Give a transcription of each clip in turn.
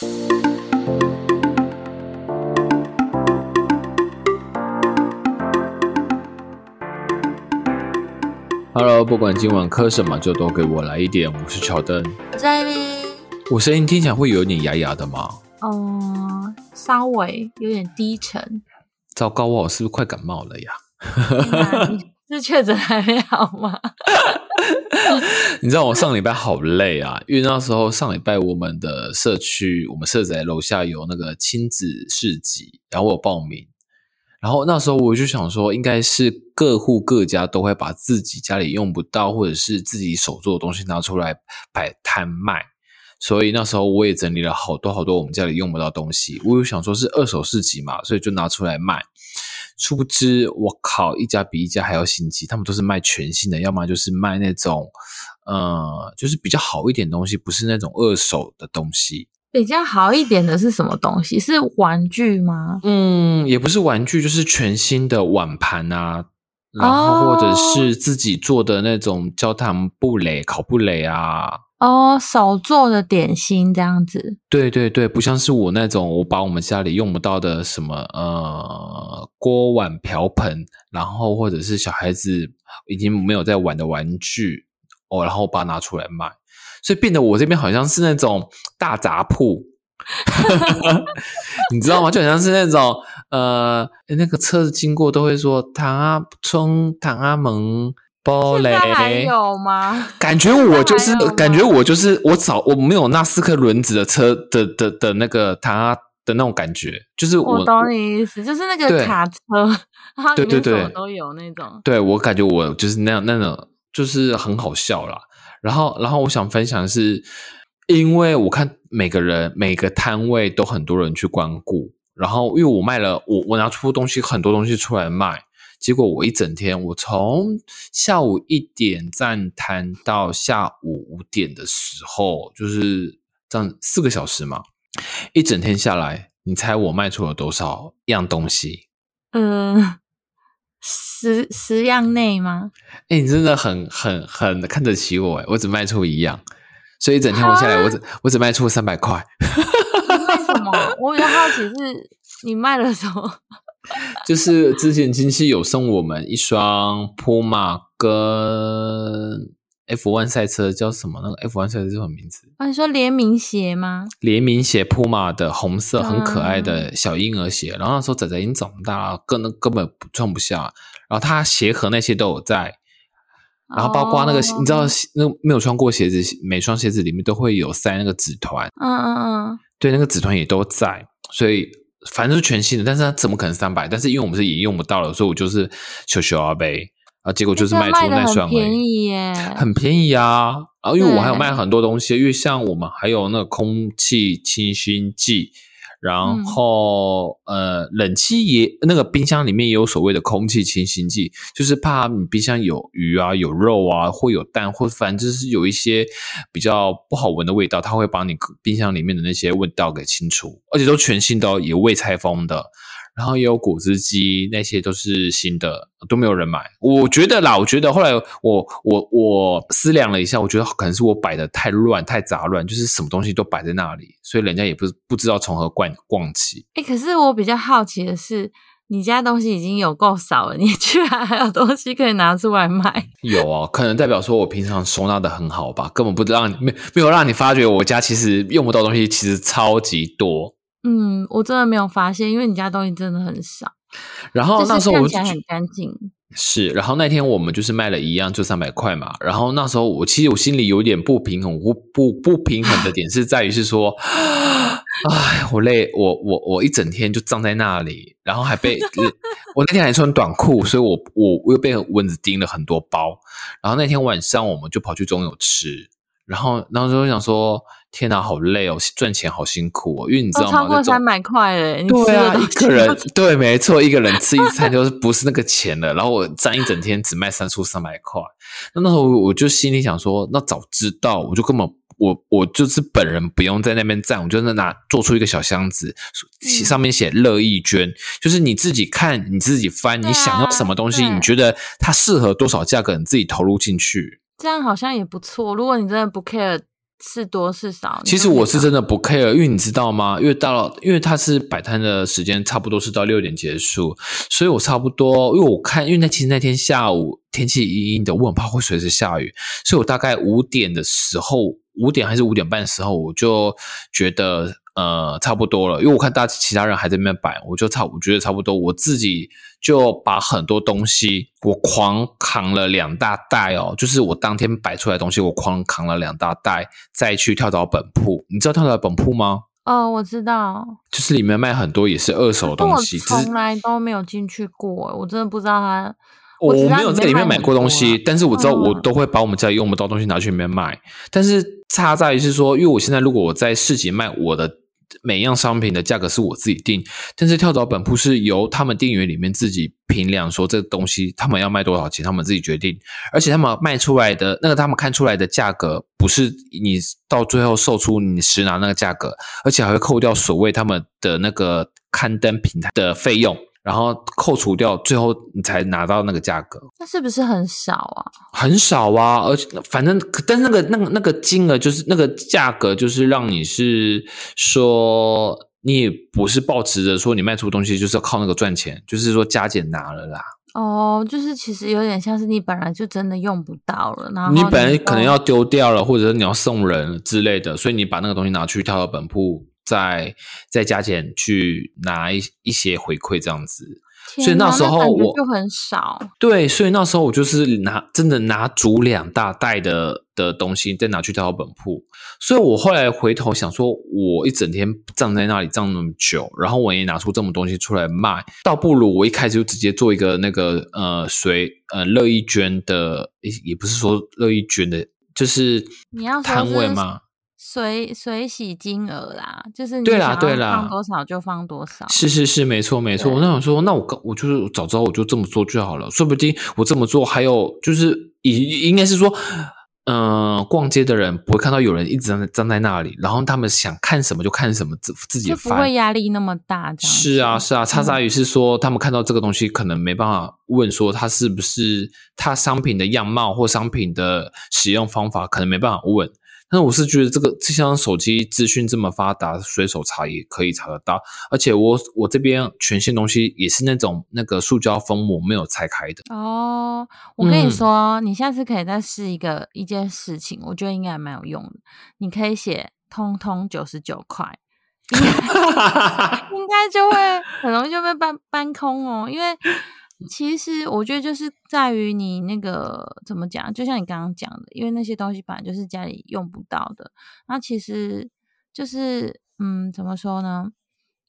Hello，不管今晚磕什么，就都给我来一点。我是乔登，我声音听起来会有点哑哑的吗？嗯，稍微有点低沉。糟糕，我是不是快感冒了呀？是确诊还没好吗？你知道我上礼拜好累啊，因为那时候上礼拜我们的社区，我们社宅楼下有那个亲子市集，然后我有报名。然后那时候我就想说，应该是各户各家都会把自己家里用不到或者是自己手做的东西拿出来摆摊卖，所以那时候我也整理了好多好多我们家里用不到东西。我有想说是二手市集嘛，所以就拿出来卖。殊不知，我靠，一家比一家还要心机，他们都是卖全新的，要么就是卖那种，呃，就是比较好一点东西，不是那种二手的东西。比较好一点的是什么东西？是玩具吗？嗯，也不是玩具，就是全新的碗盘啊，然后或者是自己做的那种焦糖布蕾、烤布蕾啊。哦，手做的点心这样子。对对对，不像是我那种，我把我们家里用不到的什么呃锅碗瓢盆，然后或者是小孩子已经没有在玩的玩具哦，然后把它拿出来卖。所以变得我这边好像是那种大杂铺，你知道吗？就好像是那种呃，那个车子经过都会说“唐阿冲，唐阿蒙，玻璃”，还有吗？感觉我就是感觉我就是我早我没有那四颗轮子的车的的的那个它的那种感觉，就是我懂你意思，就是那个卡车，对对对，都有那种。对我感觉我就是那样那种，就是很好笑啦。然后，然后我想分享的是，因为我看每个人每个摊位都很多人去光顾，然后因为我卖了我我拿出东西很多东西出来卖，结果我一整天我从下午一点站摊到下午五点的时候，就是这样四个小时嘛，一整天下来，你猜我卖出了多少样东西？嗯。十十样内吗？哎，你真的很很很看得起我哎！我只卖出一样，所以一整天我下来，我只我只卖出三百块。为什么？我比较好奇是你卖了什么？就是之前亲戚有送我们一双 Puma 跟。F1 赛车叫什么？那个 F1 赛车叫什么名字？啊，你说联名鞋吗？联名鞋，Puma 的红色，很可爱的小婴儿鞋。然后那时候仔仔已经长大了，根根本穿不下。然后他鞋盒那些都有在，然后包括那个你知道，那没有穿过鞋子，每双鞋子里面都会有塞那个纸团。嗯嗯嗯，对，那个纸团也都在，所以反正是全新的。但是它怎么可能三百？但是因为我们是也用不到了，所以我就是求求阿贝。啊，结果就是卖出那双，很便宜耶，很便宜啊！然后因为我还有卖很多东西，因为像我们还有那个空气清新剂，然后呃，冷气也那个冰箱里面也有所谓的空气清新剂，就是怕你冰箱有鱼啊、有肉啊，或有蛋，或反正就是有一些比较不好闻的味道，它会把你冰箱里面的那些味道给清除，而且都全新的，也未拆封的。然后也有果汁机，那些都是新的，都没有人买。我觉得啦，我觉得后来我我我思量了一下，我觉得可能是我摆的太乱太杂乱，就是什么东西都摆在那里，所以人家也不不知道从何逛逛起。哎，可是我比较好奇的是，你家东西已经有够少了，你居然还有东西可以拿出来卖？有啊，可能代表说我平常收纳的很好吧，根本不让你没没有让你发觉我家其实用不到东西，其实超级多。嗯，我真的没有发现，因为你家东西真的很少。然后那时候我起来很干净。是，然后那天我们就是卖了一样，就三百块嘛。然后那时候我其实我心里有点不平衡，不不不平衡的点是在于是说，哎，我累，我我我一整天就站在那里，然后还被 我那天还穿短裤，所以我我我又被蚊子叮了很多包。然后那天晚上我们就跑去中友吃，然后然后就想说。天哪，好累哦！赚钱好辛苦哦，因为你知道吗？超过三百块嘞！对啊，一个人对，没错，一个人吃一餐 就是不是那个钱了。然后我站一整天只卖三出三百块，那那时候我就心里想说，那早知道我就根本我我就是本人不用在那边站，我就在拿做出一个小箱子，上面写乐意捐，就是你自己看，你自己翻，你想要什么东西，你觉得它适合多少价格，你自己投入进去，这样好像也不错。如果你真的不 care。是多是少。其实我是真的不 care，因为你知道吗？因为到了，因为它是摆摊的时间差不多是到六点结束，所以我差不多，因为我看，因为那其实那天下午天气阴阴的，我很怕会随时下雨，所以我大概五点的时候，五点还是五点半的时候，我就觉得。呃，差不多了，因为我看大其他人还在那边摆，我就差，我觉得差不多，我自己就把很多东西我狂扛了两大袋哦，就是我当天摆出来的东西，我狂扛了两大袋，再去跳蚤本铺。你知道跳蚤本铺吗？哦，我知道，就是里面卖很多也是二手东西，从来都没有进去过，我真的不知道它。我没有在里面买过东西，但是我知道我都会把我们家用不到东西拿去里面卖。但是差在于是说，因为我现在如果我在市集卖我的。每样商品的价格是我自己定，但是跳蚤本铺是由他们店员里面自己评量，说这东西他们要卖多少钱，他们自己决定。而且他们卖出来的那个，他们看出来的价格不是你到最后售出你实拿那个价格，而且还会扣掉所谓他们的那个刊登平台的费用。然后扣除掉，最后你才拿到那个价格，那是不是很少啊？很少啊，而且反正，但那个那个那个金额就是那个价格，就是让你是说，你也不是抱持着说你卖出东西就是要靠那个赚钱，就是说加减拿了啦。哦，就是其实有点像是你本来就真的用不到了，然后你本来可能要丢掉了，或者是你要送人之类的，所以你把那个东西拿去跳到本铺。再再加钱去拿一一些回馈这样子，所以那时候我就很少。对，所以那时候我就是拿真的拿足两大袋的的东西，再拿去到本铺。所以我后来回头想说，我一整天站在那里站那么久，然后我也拿出这么东西出来卖，倒不如我一开始就直接做一个那个呃随呃乐意捐的，也也不是说乐意捐的，就是你要摊位吗？随随喜金额啦，就是对啦对啦，放多少就放多少。是是是，没错没错。我那想说，那我我就是早知道我就这么做就好了。说不定我这么做，还有就是应应该是说，嗯，逛街的人不会看到有人一直站在站在那里，然后他们想看什么就看什么，自自己不会压力那么大。是啊是啊，差在于是说，他们看到这个东西可能没办法问说它是不是它商品的样貌或商品的使用方法，可能没办法问。但我是觉得这个这像手机资讯这么发达，随手查也可以查得到。而且我我这边全新东西也是那种那个塑胶封膜没有拆开的。哦，我跟你说，你下次可以再试一个一件事情，我觉得应该蛮有用的。你可以写“通通九十九块”，应该 就会很容易就被搬搬空哦，因为。其实我觉得就是在于你那个怎么讲，就像你刚刚讲的，因为那些东西本来就是家里用不到的。那其实就是嗯，怎么说呢？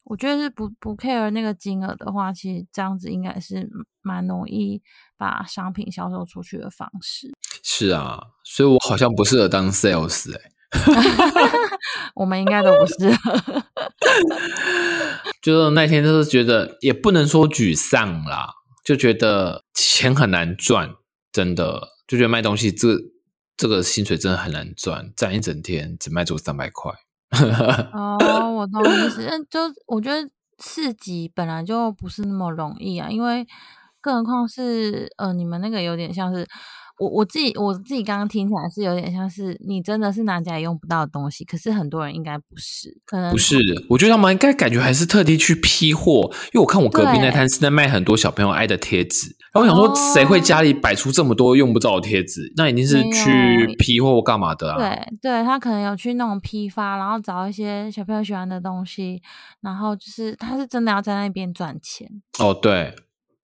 我觉得是不不 care 那个金额的话，其实这样子应该是蛮容易把商品销售出去的方式。是啊，所以我好像不适合当 sales 哎。我们应该都不适合。就是那天就是觉得也不能说沮丧啦。就觉得钱很难赚，真的就觉得卖东西这这个薪水真的很难赚，站一整天只卖出三百块。哦，我懂意思，就我觉得市集本来就不是那么容易啊，因为更何况是呃，你们那个有点像是。我我自己我自己刚刚听起来是有点像是你真的是拿家里用不到的东西，可是很多人应该不是，可能不是。我觉得他们应该感觉还是特地去批货，因为我看我隔壁那摊是在卖很多小朋友爱的贴纸，然后我想说谁会家里摆出这么多用不着的贴纸？那一定是去批货干嘛的啊？对对，他可能有去那种批发，然后找一些小朋友喜欢的东西，然后就是他是真的要在那边赚钱。哦，对。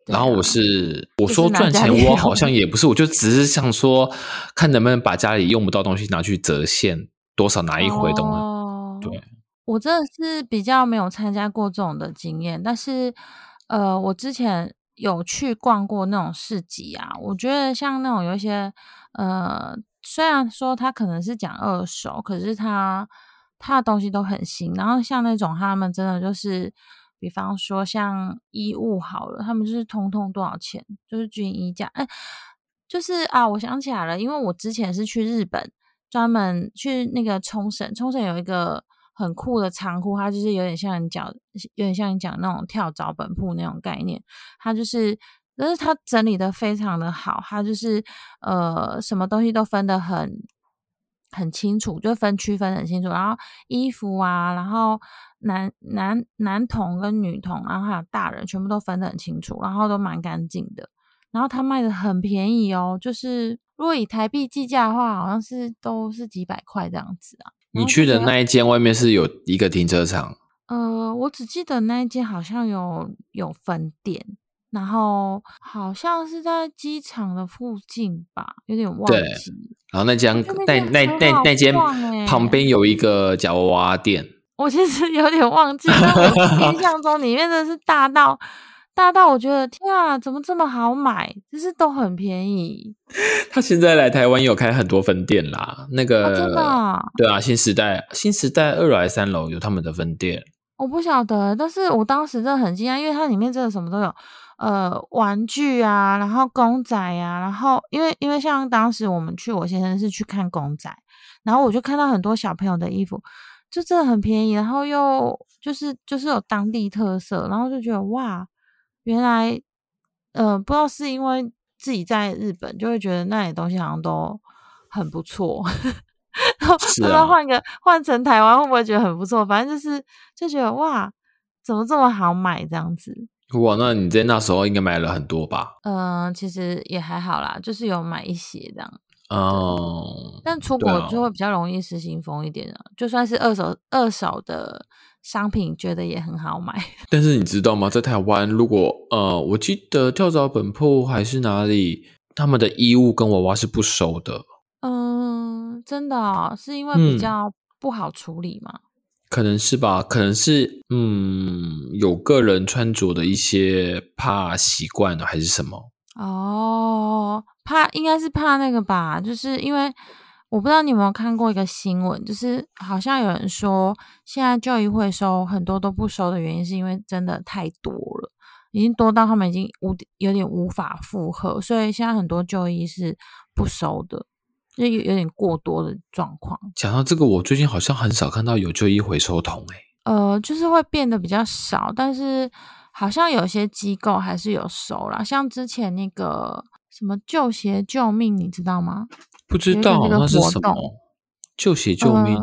然后我是我说赚钱，我好像也不是，我就只是想说，看能不能把家里用不到东西拿去折现，多少拿一回，懂吗？对，我真的是比较没有参加过这种的经验，但是呃，我之前有去逛过那种市集啊，我觉得像那种有一些呃，虽然说他可能是讲二手，可是他他的东西都很新，然后像那种他们真的就是。比方说像衣物好了，他们就是通通多少钱，就是均衣价。哎，就是啊，我想起来了，因为我之前是去日本，专门去那个冲绳，冲绳有一个很酷的仓库，它就是有点像你讲，有点像你讲那种跳蚤本铺那种概念，它就是，但是它整理的非常的好，它就是呃，什么东西都分得很很清楚，就分区分很清楚。然后衣服啊，然后男男男童跟女童，然后还有大人，全部都分得很清楚，然后都蛮干净的。然后他卖的很便宜哦，就是如果以台币计价的话，好像是都是几百块这样子啊。你去的那一间外面是有一个停车场？呃，我只记得那一间好像有有分店，然后好像是在机场的附近吧，有点忘记。然后那间那那那那间旁边有一个夹娃娃店，我其实有点忘记，但我印象中里面真的是大到。大到我觉得天啊，怎么这么好买？就是都很便宜。他现在来台湾有开很多分店啦，那个真的对啊，新时代新时代二楼还是三楼有他们的分店。我不晓得，但是我当时真的很惊讶，因为它里面真的什么都有，呃，玩具啊，然后公仔呀，然后因为因为像当时我们去，我先生是去看公仔，然后我就看到很多小朋友的衣服，就真的很便宜，然后又就是就是有当地特色，然后就觉得哇。原来，呃，不知道是因为自己在日本，就会觉得那里东西好像都很不错。然后不知道换个换成台湾会不会觉得很不错？反正就是就觉得哇，怎么这么好买这样子？哇，那你在那时候应该买了很多吧？嗯，其实也还好啦，就是有买一些这样。哦，但出国就会比较容易失心疯一点啊，就算是二手二手的。商品觉得也很好买，但是你知道吗？在台湾，如果呃，我记得跳蚤本铺还是哪里，他们的衣物跟娃娃是不收的。嗯，真的是因为比较不好处理吗？可能是吧，可能是嗯，有个人穿着的一些怕习惯，还是什么？哦，怕应该是怕那个吧，就是因为。我不知道你有没有看过一个新闻，就是好像有人说，现在就医会收很多都不收的原因，是因为真的太多了，已经多到他们已经无有点无法负荷，所以现在很多就医是不收的，就有有点过多的状况。讲到这个，我最近好像很少看到有旧衣回收桶，诶呃，就是会变得比较少，但是好像有些机构还是有收啦，像之前那个什么旧鞋救命，你知道吗？不知道那是什么？救血救命？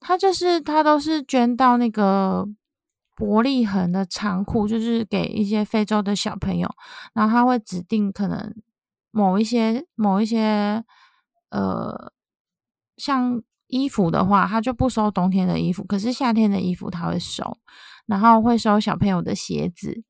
他就是他都是捐到那个伯利恒的仓库，就是给一些非洲的小朋友。然后他会指定可能某一些某一些呃，像衣服的话，他就不收冬天的衣服，可是夏天的衣服他会收，然后会收小朋友的鞋子，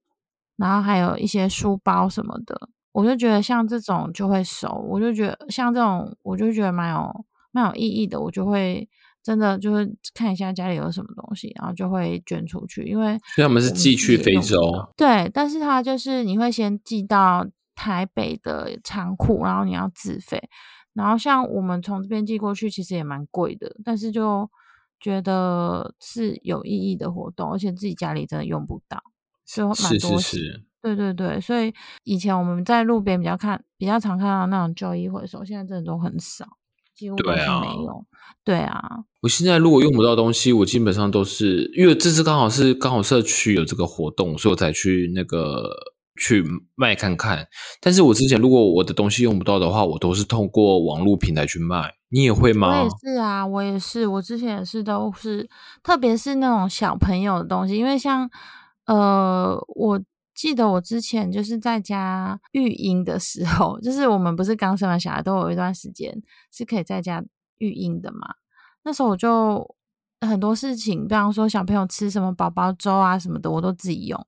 然后还有一些书包什么的。我就觉得像这种就会收，我就觉得像这种，我就觉得蛮有蛮有意义的。我就会真的就是看一下家里有什么东西，然后就会捐出去。因为所以他们是寄去非洲，对，但是他就是你会先寄到台北的仓库，然后你要自费。然后像我们从这边寄过去，其实也蛮贵的，但是就觉得是有意义的活动，而且自己家里真的用不到，所以蛮多。对对对，所以以前我们在路边比较看比较常看到那种旧衣回收，现在真的都很少，几乎没有。对啊，我现在如果用不到东西，我基本上都是因为这次刚好是刚好社区有这个活动，所以我才去那个去卖看看。但是我之前如果我的东西用不到的话，我都是通过网络平台去卖。你也会吗？我也是啊，我也是，我之前也是都是，特别是那种小朋友的东西，因为像呃我。记得我之前就是在家育婴的时候，就是我们不是刚生完小孩都有一段时间是可以在家育婴的嘛。那时候我就很多事情，比方说小朋友吃什么宝宝粥啊什么的，我都自己用。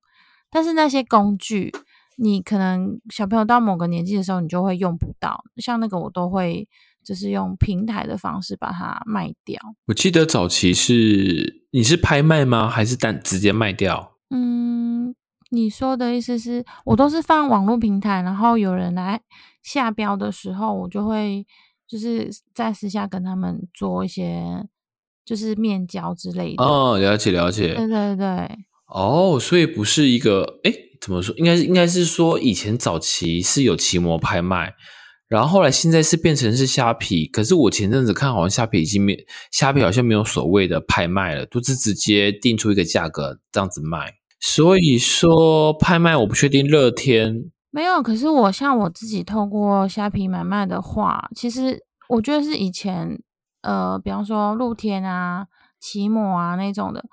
但是那些工具，你可能小朋友到某个年纪的时候，你就会用不到。像那个我都会就是用平台的方式把它卖掉。我记得早期是你是拍卖吗？还是单直接卖掉？嗯。你说的意思是我都是放网络平台，然后有人来下标的时候，我就会就是在私下跟他们做一些就是面交之类的。哦，了解了解。对对对。哦，所以不是一个哎，怎么说？应该是应该是说以前早期是有奇摩拍卖，然后后来现在是变成是虾皮。可是我前阵子看好像虾皮已经没虾皮好像没有所谓的拍卖了，都是直接定出一个价格这样子卖。所以说拍卖我不确定，乐天没有。可是我像我自己透过虾皮买卖的话，其实我觉得是以前呃，比方说露天啊、骑摩啊那种的，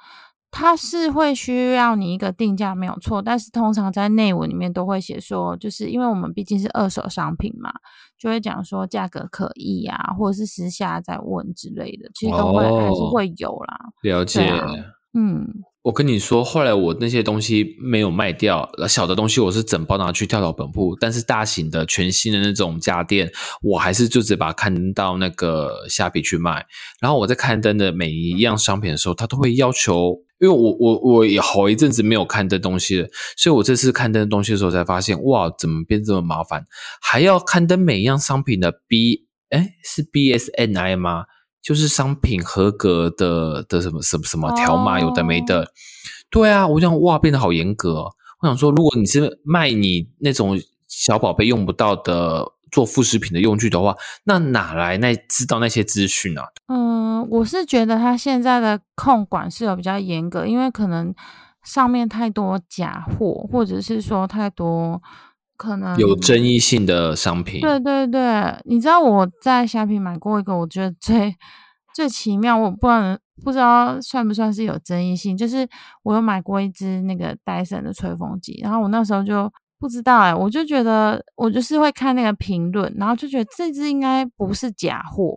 它是会需要你一个定价没有错，但是通常在内文里面都会写说，就是因为我们毕竟是二手商品嘛，就会讲说价格可议啊，或者是私下再问之类的，其实都会、还是哦会有啦。了解。啊嗯，我跟你说，后来我那些东西没有卖掉，小的东西我是整包拿去跳蚤本铺，但是大型的全新的那种家电，我还是就只把它看到那个虾皮去卖。然后我在刊登的每一样商品的时候，他都会要求，因为我我我也好一阵子没有看这东西了，所以我这次看这东西的时候才发现，哇，怎么变这么麻烦？还要刊登每一样商品的 B，哎，是 BSNI 吗？就是商品合格的的什么什么什么条码，有的没的。对啊，我想哇，变得好严格、哦。我想说，如果你是卖你那种小宝贝用不到的做副食品的用具的话，那哪来那知道那些资讯啊？嗯，我是觉得它现在的控管是有比较严格，因为可能上面太多假货，或者是说太多可能有争议性的商品，对对对，你知道我在虾皮买过一个，我觉得最最奇妙，我不知道不知道算不算是有争议性，就是我有买过一只那个戴森的吹风机，然后我那时候就不知道哎、我就觉得我就是会看那个评论，然后就觉得这只应该不是假货，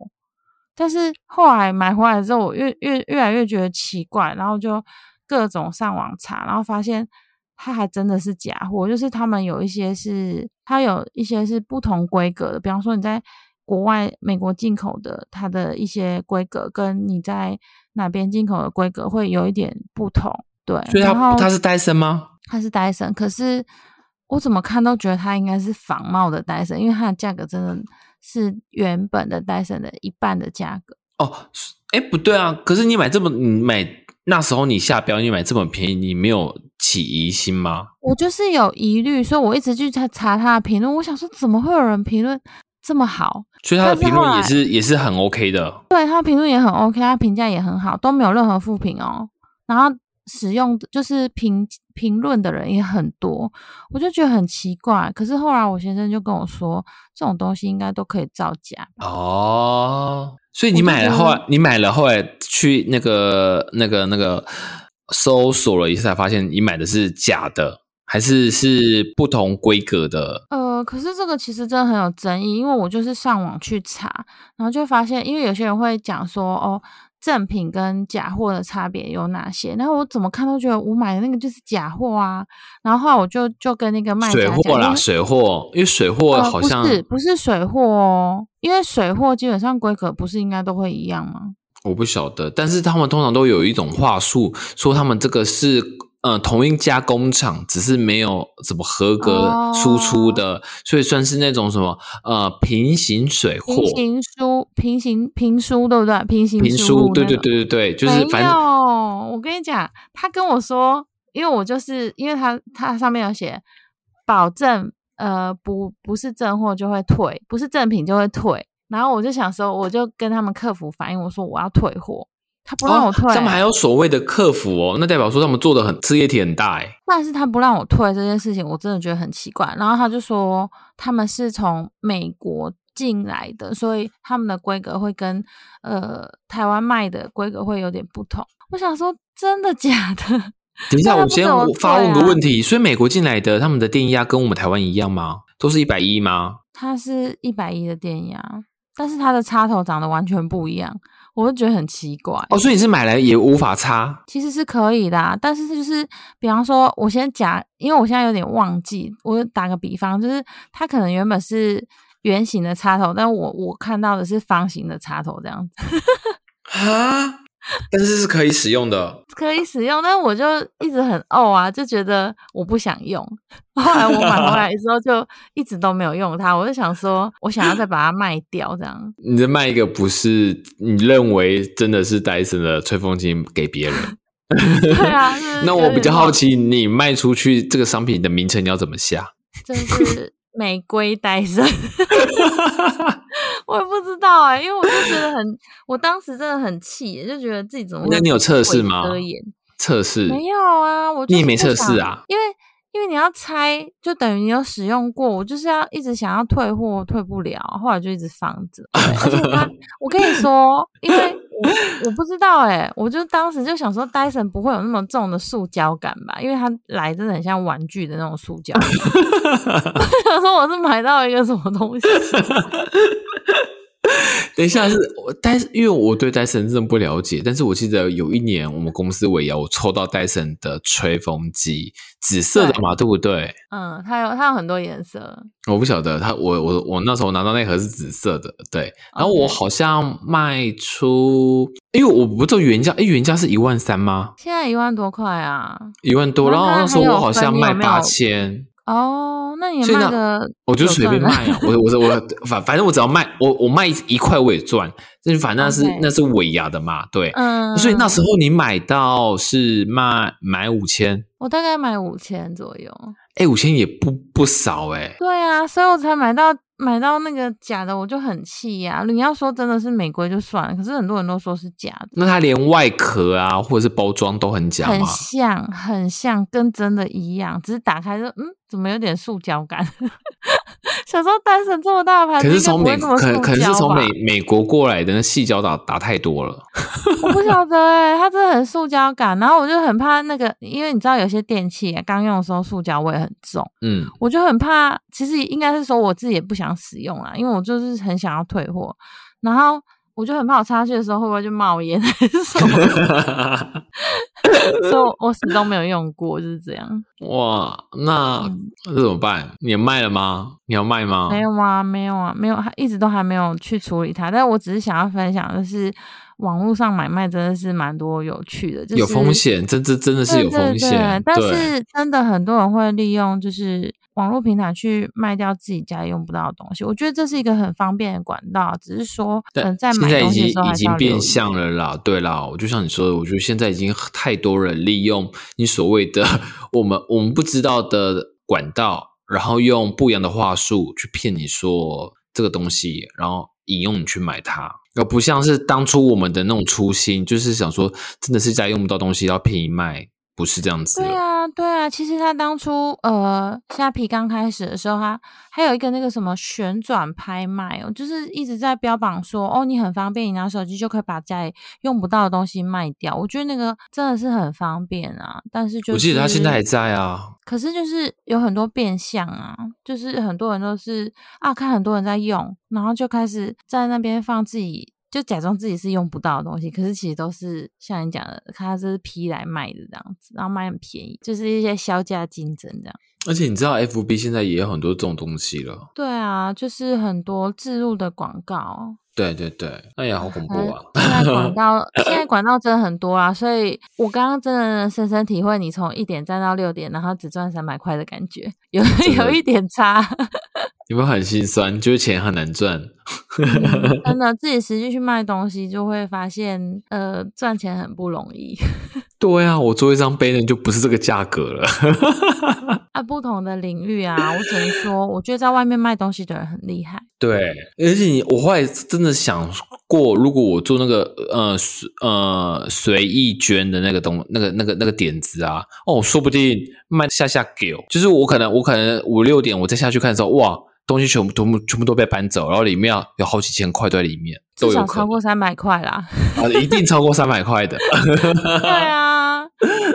但是后来买回来之后，我越越越来越觉得奇怪，然后就各种上网查，然后发现它还真的是假货，就是他们有一些是它有一些是不同规格的，比方说你在国外美国进口的，它的一些规格跟你在哪边进口的规格会有一点不同，对，所以它它是戴森吗？它是戴森，可是我怎么看都觉得它应该是仿冒的戴森，因为它的价格真的是原本的戴森的一半的价格。哦，哎，不对啊！可是你买这么你买那时候你下标，你买这么便宜，你没有起疑心吗？我就是有疑虑，所以我一直去查查他的评论。我想说，怎么会有人评论这么好？所以他的评论也是也是很 OK 的。对他评论也很 OK，他评价也很好，都没有任何负评哦。然后使用的就是评评论的人也很多，我就觉得很奇怪。可是后来我先生就跟我说，这种东西应该都可以造假。哦，所以你买了后来，你买了后来去那个那个那个搜索了一下，才发现你买的是假的，还是是不同规格的？呃，可是这个其实真的很有争议，因为我就是上网去查，然后就发现，因为有些人会讲说，哦，正品跟假货的差别有哪些？然后我怎么看都觉得我买的那个就是假货啊。然后后来我就就跟那个卖家水货啦，讲水货，因为水货呃好像、不是不是水货哦，因为水货基本上规格不是应该都会一样吗？我不晓得，但是他们通常都有一种话术，说他们这个是呃同一家工厂，只是没有怎么合格哦输出的，所以算是那种什么呃平行水货。平行书、平行评书对不对？平行输评书，对对对对对，就是反正有，我跟你讲，他跟我说，因为我就是因为他他上面有写保证，呃，不不是正货就会退，不是正品就会退。然后我就想说，我就跟他们客服反映，我说我要退货，他不让我退，哦他们还有所谓的客服哦，那代表说他们做的很事业体很大哎。但是他不让我退这件事情，我真的觉得很奇怪。然后他就说他们是从美国进来的，所以他们的规格会跟呃台湾卖的规格会有点不同。我想说，真的假的？等一下，我先我发问个问题，所以美国进来的他们的电压跟我们台湾一样吗？都是一百一吗？它是一百一的电压，但是它的插头长得完全不一样，我就觉得很奇怪。哦，所以你是买来也无法插其实是可以的、啊，但是就是比方说，我先假，因为我现在有点忘记，我打个比方，就是它可能原本是圆形的插头，但我我看到的是方形的插头这样子，啊？但是是可以使用的。可以使用，但是我就一直很怄啊，就觉得我不想用。后来我买回来之后，就一直都没有用它，我就想说，我想要再把它卖掉，这样。你的卖一个不是你认为真的是戴森的吹风机给别人，对啊，那我比较好奇，你卖出去这个商品的名称你要怎么下？就是玫瑰戴森，因为我就觉得很，我当时真的很气，就觉得自己怎么会那你有测试吗测试？没有啊，我就你也没测试啊？因为因为你要拆，就等于你有使用过，我就是要一直想要退货，退不了，后来就一直放着。而且他，我跟你说，因为我我不知道哎，我就当时就想说，戴森不会有那么重的塑胶感吧？因为它来真的很像玩具的那种塑胶。我想说我是买到一个什么东西。等一下，是我戴，因为我对戴森真的不了解。但是我记得有一年我们公司尾牙，我抽到戴森的吹风机，紫色的嘛，对不对？嗯，它有它有很多颜色。我不晓得，它我我我那时候拿到那盒是紫色的，对。然后我好像卖出，因为我不知道原价，哎，原价是一万三吗？现在一万多块啊，一万多。然后那时候我好像卖八千。哦，那你卖的，我就随便卖啊！我我我反反正我只要卖，我我卖一块我也赚，就是反正那是那是尾牙的嘛，对，嗯，所以那时候你买到是卖买五千，我大概买五千左右，哎，五千也不不少哎，对啊，所以我才买到。买到那个假的，我就很气呀！你要说真的是玫瑰就算了，可是很多人都说是假的。那它连外壳啊，或者是包装都很假很像，很像，跟真的一样，只是打开就嗯，怎么有点塑胶感？小时候单身这么大牌，可是从美可可能是从美美国过来的，那细胶打打太多了。我不晓 得哎，它真的很塑胶感，然后我就很怕那个，因为你知道有些电器刚用的时候塑胶味很重，嗯，我就很怕。其实应该是说我自己也不想使用啦，因为我就是很想要退货，然后。我就很怕我插去的时候会不会就冒烟还是什么，所以我始终没有用过，就是这样。哇，那那怎么办？你卖了吗？你要卖吗？没有啊，没有啊，没有，一直都还没有去处理它。但是我只是想要分享的是，网络上买卖真的是蛮多有趣的，就是有风险，真真真的是有风险。但是真的很多人会利用，就是。网络平台去卖掉自己家里用不到的东西，我觉得这是一个很方便的管道。只是说，嗯，在买东西的时候已经变相了啦。对啦，我就像你说的，我觉得现在已经太多人利用你所谓的我们我们不知道的管道，然后用不一样的话术去骗你说这个东西，然后引用你去买它，而不像是当初我们的那种初心，就是想说真的是家用不到东西要便宜卖。不是这样子。对啊，对啊，其实他当初呃，虾皮刚开始的时候，他还有一个那个什么旋转拍卖哦，就是一直在标榜说，哦，你很方便，你拿手机就可以把家里用不到的东西卖掉。我觉得那个真的是很方便啊，但是就我记得他现在还在啊。可是就是有很多变相啊，就是很多人都是啊，看很多人在用，然后就开始在那边放自己。就假装自己是用不到的东西，可是其实都是像你讲的，他是批来卖的这样子，然后卖很便宜，就是一些销价竞争这样。而且你知道，F B 现在也有很多这种东西了。对啊，就是很多自入的广告。对对对，那也好恐怖啊！现在广告，现在广告真的很多啊，所以我刚刚真的深深体会你从一点站到六点，然后只赚三百块的感觉，有有一点差。有没有很心酸？就是钱很难赚。真的，自己实际去卖东西，就会发现，呃，赚钱很不容易。对啊，我做一张杯呢，就不是这个价格了。啊，不同的领域啊，我只能说，我觉得在外面卖东西的人很厉害。对，而且你，我后来真的想过，如果我做那个呃呃随意捐的那个东那个那个那个点子啊，哦，说不定卖下下给，就是我可能我可能五六点我再下去看的时候，哇。东西全部全部全部都被搬走，然后里面有好几千块在里面，至少超过三百块啦！啊，一定超过三百块的。对啊，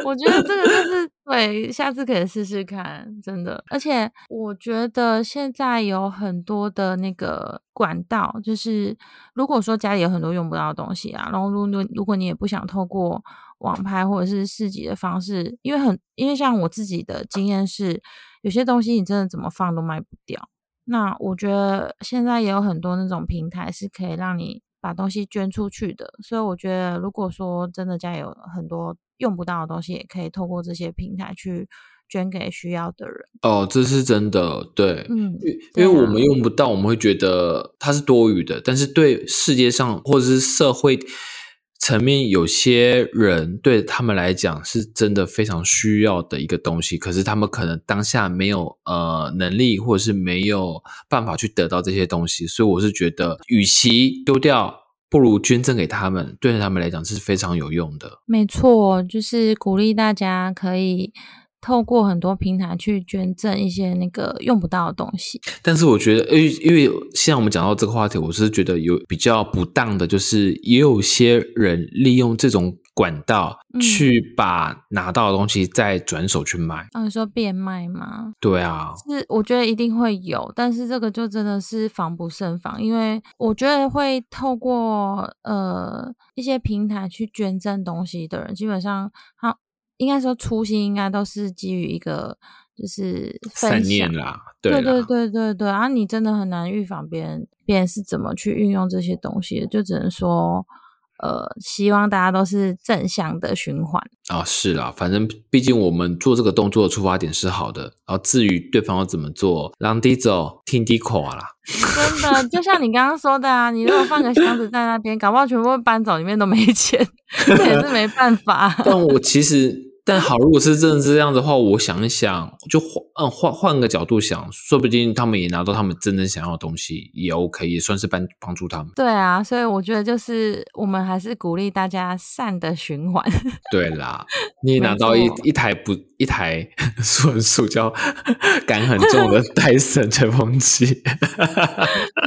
我觉得这个就是对，下次可以试试看，真的。而且我觉得现在有很多的那个管道，就是如果说家里有很多用不到的东西啊，然后如如如果你也不想透过网拍或者是市集的方式，因为很因为像我自己的经验是，有些东西你真的怎么放都卖不掉。那我觉得现在也有很多那种平台是可以让你把东西捐出去的，所以我觉得如果说真的家有很多用不到的东西，也可以透过这些平台去捐给需要的人。哦，这是真的，对，嗯，因为我们用不到，我们会觉得它是多余的，但是对世界上或者是社会。层面有些人对他们来讲是真的非常需要的一个东西，可是他们可能当下没有呃能力，或者是没有办法去得到这些东西，所以我是觉得，与其丢掉，不如捐赠给他们，对他们来讲是非常有用的。没错，就是鼓励大家可以透过很多平台去捐赠一些那个用不到的东西。但是我觉得，因为因为现在我们讲到这个话题，我是觉得有比较不当的，就是也有些人利用这种管道去把拿到的东西再转手去卖。嗯，你说变卖吗？对啊，是我觉得一定会有，但是这个就真的是防不胜防，因为我觉得会透过呃一些平台去捐赠东西的人，基本上他。应该说初心应该都是基于一个就是善念啦，对对对对对啊！你真的很难预防别人别人是怎么去运用这些东西的，就只能说呃，希望大家都是正向的循环啊。是啦，反正毕竟我们做这个动作的出发点是好的，然后至于对方要怎么做，让低走听低口啊啦。真的，就像你刚刚说的啊，你如果放个箱子在那边，搞不好全部会搬走，里面都没钱，这也是没办法。但我其实。但好，如果是真的是这样的话，我想一想，就换嗯换换个角度想，说不定他们也拿到他们真正想要的东西，也 OK，也算是帮帮助他们。对啊，所以我觉得就是我们还是鼓励大家善的循环。对啦，你拿到一一台不一台 塑塑胶 感很重的戴森吹风机，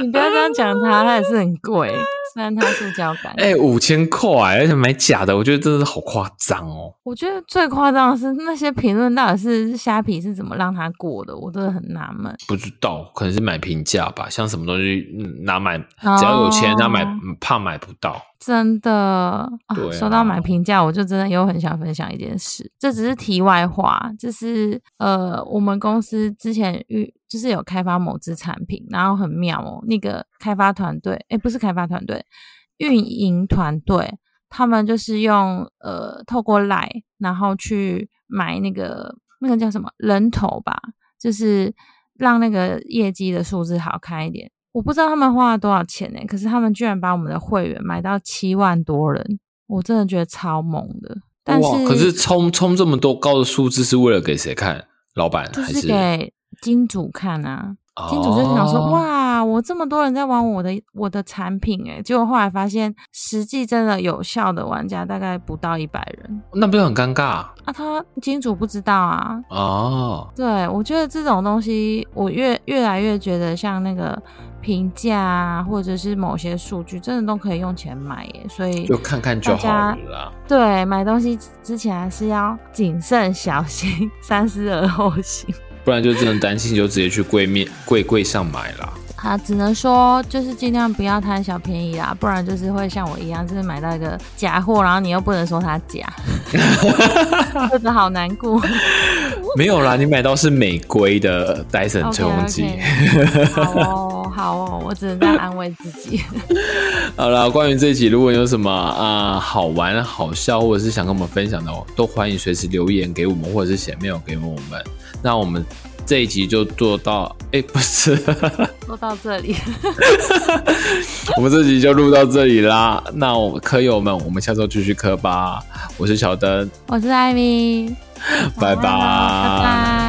你不要这样讲它，它也是很贵。虽然它塑胶感，哎，五千块，而且买假的，我觉得真的是好夸张哦。我觉得最夸张的是那些评论到底是虾皮是怎么让它过的，我真的很纳闷。不知道，可能是买平价吧，像什么东西拿买，只要有钱拿买，怕买不到。真的，说到买评价，我就真的又很想分享一件事。这只是题外话，就是呃，我们公司之前遇就是有开发某支产品，然后很妙哦。那个开发团队，哎，不是开发团队，运营团队，他们就是用呃透过来，然后去买那个那个叫什么人头吧，就是让那个业绩的数字好看一点。我不知道他们花了多少钱呢？可是他们居然把我们的会员买到七万多人，我真的觉得超猛的。但是，可是冲冲这么多高的数字是为了给谁看？老板还是给金主看啊？金主就想说：“哇，我这么多人在玩我的我的产品，诶结果后来发现，实际真的有效的玩家大概不到一百人，那不是很尴尬啊？他金主不知道啊？哦，对，我觉得这种东西，我越越来越觉得像那个评价啊，或者是某些数据，真的都可以用钱买耶。所以就看看就好了。对，买东西之前还是要谨慎小心，三思而后行。”不然就真的担心，就直接去柜面柜柜上买啦。啊，只能说就是尽量不要贪小便宜啦，不然就是会像我一样，就是买到一个假货，然后你又不能说它假，真的好难过。没有啦，你买到是美规的戴森吹风机。好哦，好哦，我只能在安慰自己。好了，关于这一集，如果有什么啊好玩、好笑，或者是想跟我们分享的，都欢迎随时留言给我们，或者是写 mail 给我们。那我们这一集就做到，哎，不是，做到这里，我们这集就录到这里啦。那我科友们，我们下周继续磕吧。我是小灯，我是艾米，拜拜。